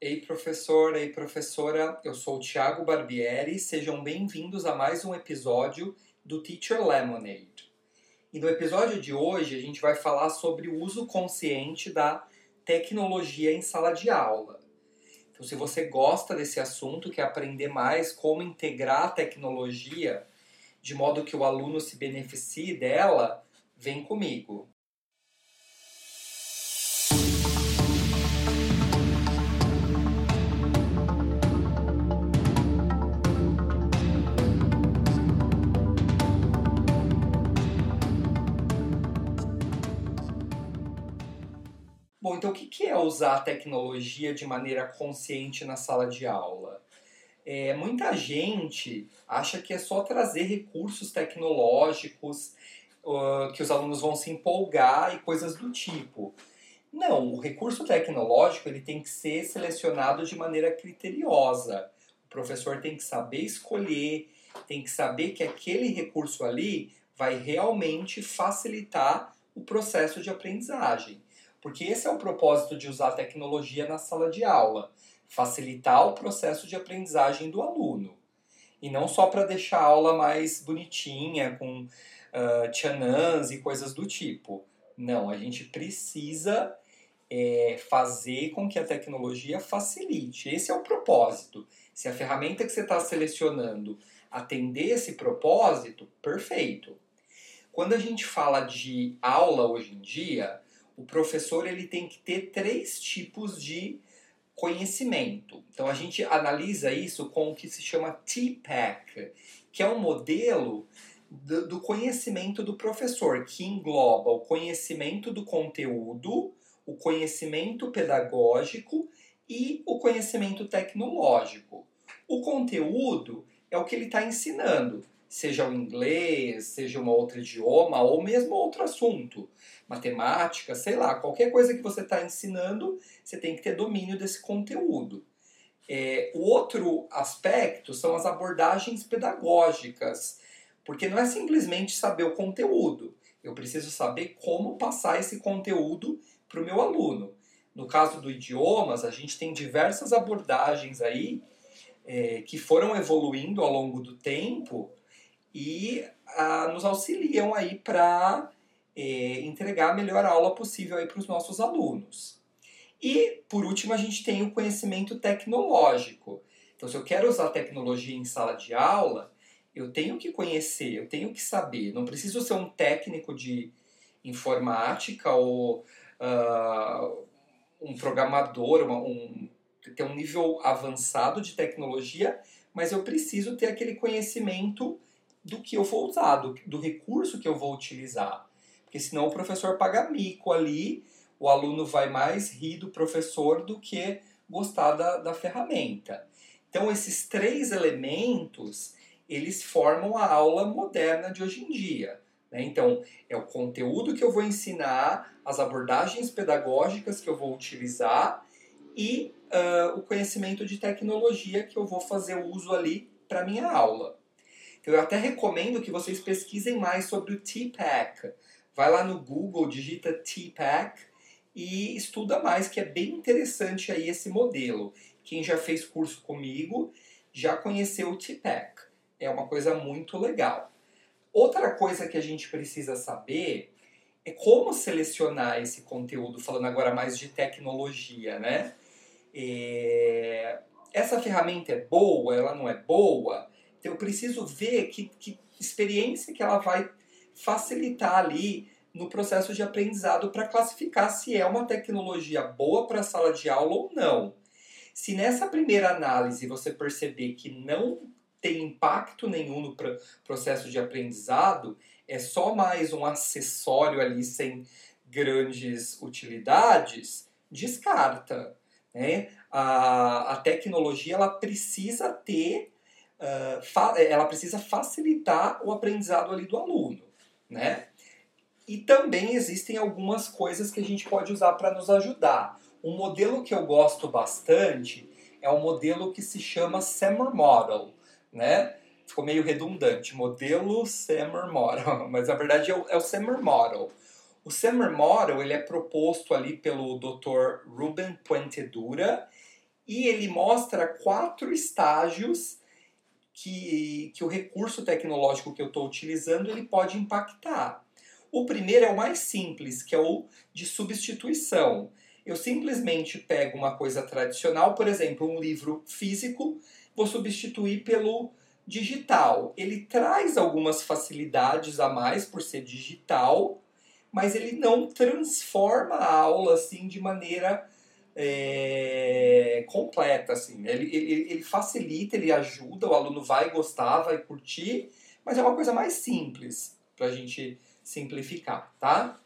Ei, professor, ei, professora, eu sou o Thiago Barbieri, sejam bem-vindos a mais um episódio do Teacher Lemonade. E no episódio de hoje a gente vai falar sobre o uso consciente da tecnologia em sala de aula. Então, se você gosta desse assunto, quer aprender mais como integrar a tecnologia de modo que o aluno se beneficie dela, vem comigo. Bom, então o que é usar a tecnologia de maneira consciente na sala de aula? É, muita gente acha que é só trazer recursos tecnológicos uh, que os alunos vão se empolgar e coisas do tipo. Não, o recurso tecnológico ele tem que ser selecionado de maneira criteriosa. O professor tem que saber escolher, tem que saber que aquele recurso ali vai realmente facilitar o processo de aprendizagem. Porque esse é o propósito de usar a tecnologia na sala de aula facilitar o processo de aprendizagem do aluno. E não só para deixar a aula mais bonitinha, com uh, tchanãs e coisas do tipo. Não, a gente precisa é, fazer com que a tecnologia facilite. Esse é o propósito. Se a ferramenta que você está selecionando atender esse propósito, perfeito. Quando a gente fala de aula hoje em dia, o professor ele tem que ter três tipos de conhecimento. Então a gente analisa isso com o que se chama TPAC, que é um modelo do conhecimento do professor, que engloba o conhecimento do conteúdo, o conhecimento pedagógico e o conhecimento tecnológico. O conteúdo é o que ele está ensinando seja o inglês, seja um outro idioma, ou mesmo outro assunto, matemática, sei lá, qualquer coisa que você está ensinando, você tem que ter domínio desse conteúdo. É, o outro aspecto são as abordagens pedagógicas, porque não é simplesmente saber o conteúdo, eu preciso saber como passar esse conteúdo para o meu aluno. No caso do idiomas, a gente tem diversas abordagens aí é, que foram evoluindo ao longo do tempo e ah, nos auxiliam aí para é, entregar a melhor aula possível para os nossos alunos. E, por último, a gente tem o conhecimento tecnológico. Então, se eu quero usar tecnologia em sala de aula, eu tenho que conhecer, eu tenho que saber. Não preciso ser um técnico de informática ou uh, um programador, uma, um, ter um nível avançado de tecnologia, mas eu preciso ter aquele conhecimento do que eu vou usar, do, do recurso que eu vou utilizar. Porque senão o professor paga mico ali, o aluno vai mais rir do professor do que gostar da, da ferramenta. Então esses três elementos, eles formam a aula moderna de hoje em dia. Né? Então, é o conteúdo que eu vou ensinar, as abordagens pedagógicas que eu vou utilizar e uh, o conhecimento de tecnologia que eu vou fazer uso ali para minha aula. Eu até recomendo que vocês pesquisem mais sobre o TPAC. Vai lá no Google, digita TPAC e estuda mais, que é bem interessante aí esse modelo. Quem já fez curso comigo já conheceu o TPAC. É uma coisa muito legal. Outra coisa que a gente precisa saber é como selecionar esse conteúdo, falando agora mais de tecnologia, né? É... Essa ferramenta é boa, ela não é boa? Então, eu preciso ver que, que experiência que ela vai facilitar ali no processo de aprendizado para classificar se é uma tecnologia boa para a sala de aula ou não. Se nessa primeira análise você perceber que não tem impacto nenhum no processo de aprendizado, é só mais um acessório ali sem grandes utilidades, descarta. Né? A, a tecnologia ela precisa ter uh, ela precisa facilitar o aprendizado ali do aluno, né? E também existem algumas coisas que a gente pode usar para nos ajudar. Um modelo que eu gosto bastante é um modelo que se chama Summer Model, né? Ficou meio redundante, modelo Summer Model, mas na verdade é o, é Summer Model. O Summer Model ele é proposto ali pelo Dr. Ruben Puentedura e ele mostra quatro estágios que, que o recurso tecnológico que eu estou utilizando ele pode impactar. O primeiro é o mais simples, que é o de substituição. Eu simplesmente pego uma coisa tradicional, por exemplo, um livro físico, vou substituir pelo digital. Ele traz algumas facilidades a mais por ser digital, mas ele não transforma a aula assim de maneira é, completa. Assim. Ele, ele, ele facilita, ele ajuda, o aluno vai gostar, vai curtir, mas é uma coisa mais simples para a gente simplificar, tá?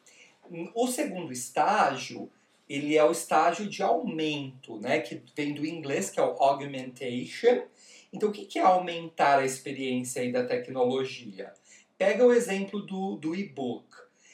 O segundo estágio, ele é o estágio de aumento, né? Que vem do inglês, que é o augmentation. Então, o que é aumentar a experiência da tecnologia? Pega o exemplo do, do e-book.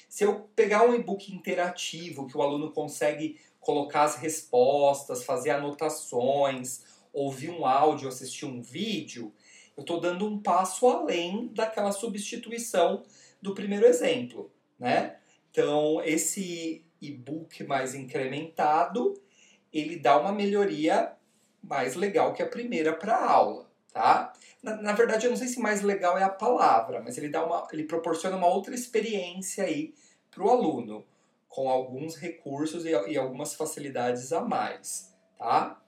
Se eu pegar um e-book interativo, que o aluno consegue colocar as respostas, fazer anotações, ouvir um áudio, assistir um vídeo, eu estou dando um passo além daquela substituição do primeiro exemplo, né? Então, esse e-book mais incrementado, ele dá uma melhoria mais legal que a primeira para a aula, tá? Na, na, verdade, eu não sei se mais legal é a palavra, mas ele dá uma, ele proporciona uma outra experiência aí para o aluno com alguns recursos e, e algumas facilidades a mais, tá?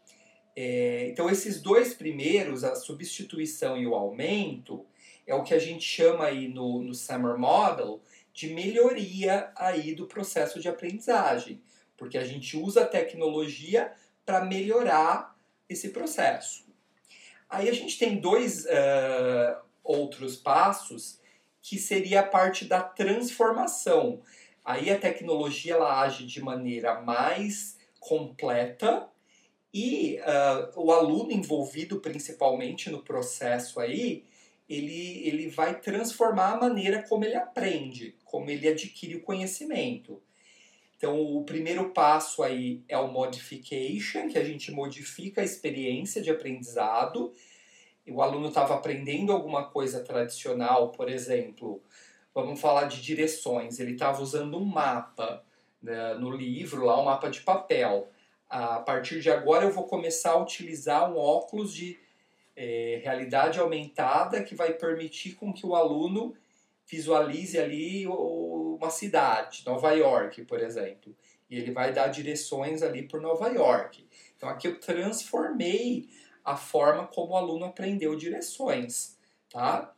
É, então esses dois primeiros, a substituição e o aumento, é o que a gente chama aí no, no Summer Model de melhoria aí do processo de aprendizagem, porque a gente usa a tecnologia para melhorar esse processo. Aí a gente tem dois uh, outros passos que seria a parte da transformação, Aí a tecnologia ela age de maneira mais completa e uh, o aluno envolvido principalmente no processo aí, ele, ele vai transformar a maneira como ele aprende, como ele adquire o conhecimento. Então, o primeiro passo aí é o modification, que a gente modifica a experiência de aprendizado. O aluno estava aprendendo alguma coisa tradicional, por exemplo, vamos falar de direções. Ele estava usando um mapa né, no livro, lá um mapa de papel. A partir de agora eu vou começar a utilizar um óculos de é, realidade aumentada que vai permitir com que o aluno visualize ali uma cidade, Nova York, por exemplo. E ele vai dar direções ali por Nova York. Então aqui eu transformei a forma como o aluno aprendeu direções, tá?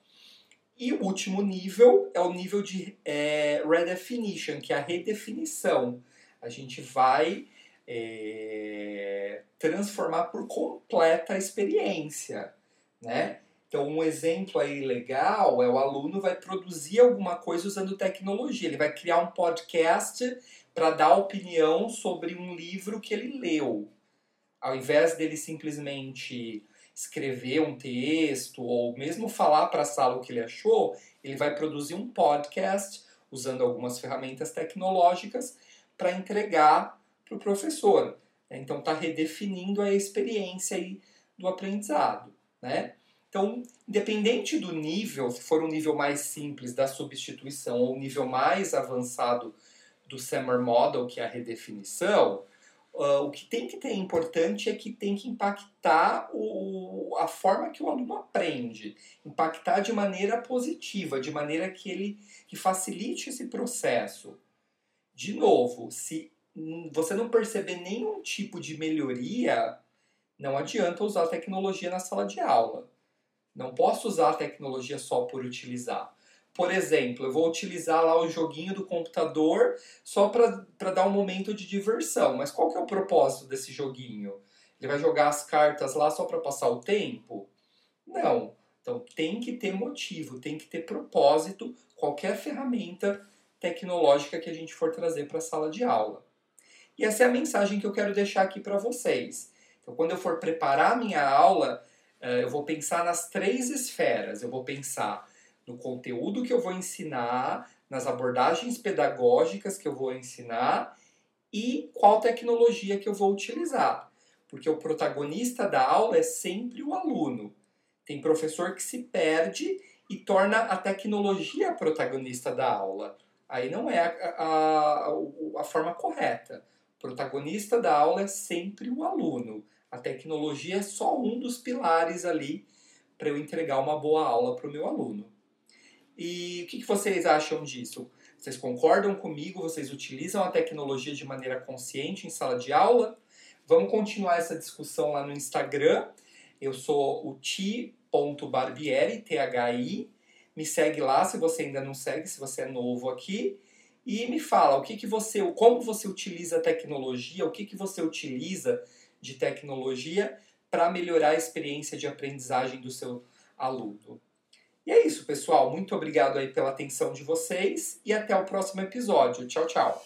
E o último nível é o nível de é, redefinition, que é a redefinição. A gente vai é, transformar por completa a experiência, né? Então, um exemplo aí legal é o aluno vai produzir alguma coisa usando tecnologia. Ele vai criar um podcast para dar opinião sobre um livro que ele leu. Ao invés dele simplesmente escrever um texto ou mesmo falar para a sala o que ele achou, ele vai produzir um podcast usando algumas ferramentas tecnológicas para entregar para o professor. Então está redefinindo a experiência aí do aprendizado, né? Então, independente do nível, se for um nível mais simples da substituição ou um nível mais avançado do Summer Model, que é a redefinição, Uh, o que tem que ter importante é que tem que impactar o, a forma que o aluno aprende, impactar de maneira positiva, de maneira que ele que facilite esse processo. De novo, se você não perceber nenhum tipo de melhoria, não adianta usar a tecnologia na sala de aula. Não posso usar a tecnologia só por utilizar. Por exemplo, eu vou utilizar lá o joguinho do computador só para dar um momento de diversão. Mas qual que é o propósito desse joguinho? Ele vai jogar as cartas lá só para passar o tempo? Não. Então tem que ter motivo, tem que ter propósito, qualquer ferramenta tecnológica que a gente for trazer para a sala de aula. E essa é a mensagem que eu quero deixar aqui para vocês. Então, quando eu for preparar minha aula, eh, eu vou pensar nas três esferas. Eu vou pensar no conteúdo que eu vou ensinar, nas abordagens pedagógicas que eu vou ensinar e qual tecnologia que eu vou utilizar. Porque o protagonista da aula é sempre o aluno. Tem professor que se perde e torna a tecnologia protagonista da aula. Aí não é a, a, a forma correta. O protagonista da aula é sempre o aluno. A tecnologia é só um dos pilares ali para eu entregar uma boa aula para o meu aluno. E o que, que vocês acham disso? Vocês concordam comigo? Vocês utilizam a tecnologia de maneira consciente em sala de aula? Vamos continuar essa discussão lá no Instagram. Eu sou o ti.barbieri, T-H-I. Me segue lá se você ainda não segue, se você é novo aqui. E me fala o que, que você, como você utiliza a tecnologia, o que, que você utiliza de tecnologia para melhorar a experiência de aprendizagem do seu aluno. E é isso, pessoal. Muito obrigado aí pela atenção de vocês e até o próximo episódio. Tchau, tchau.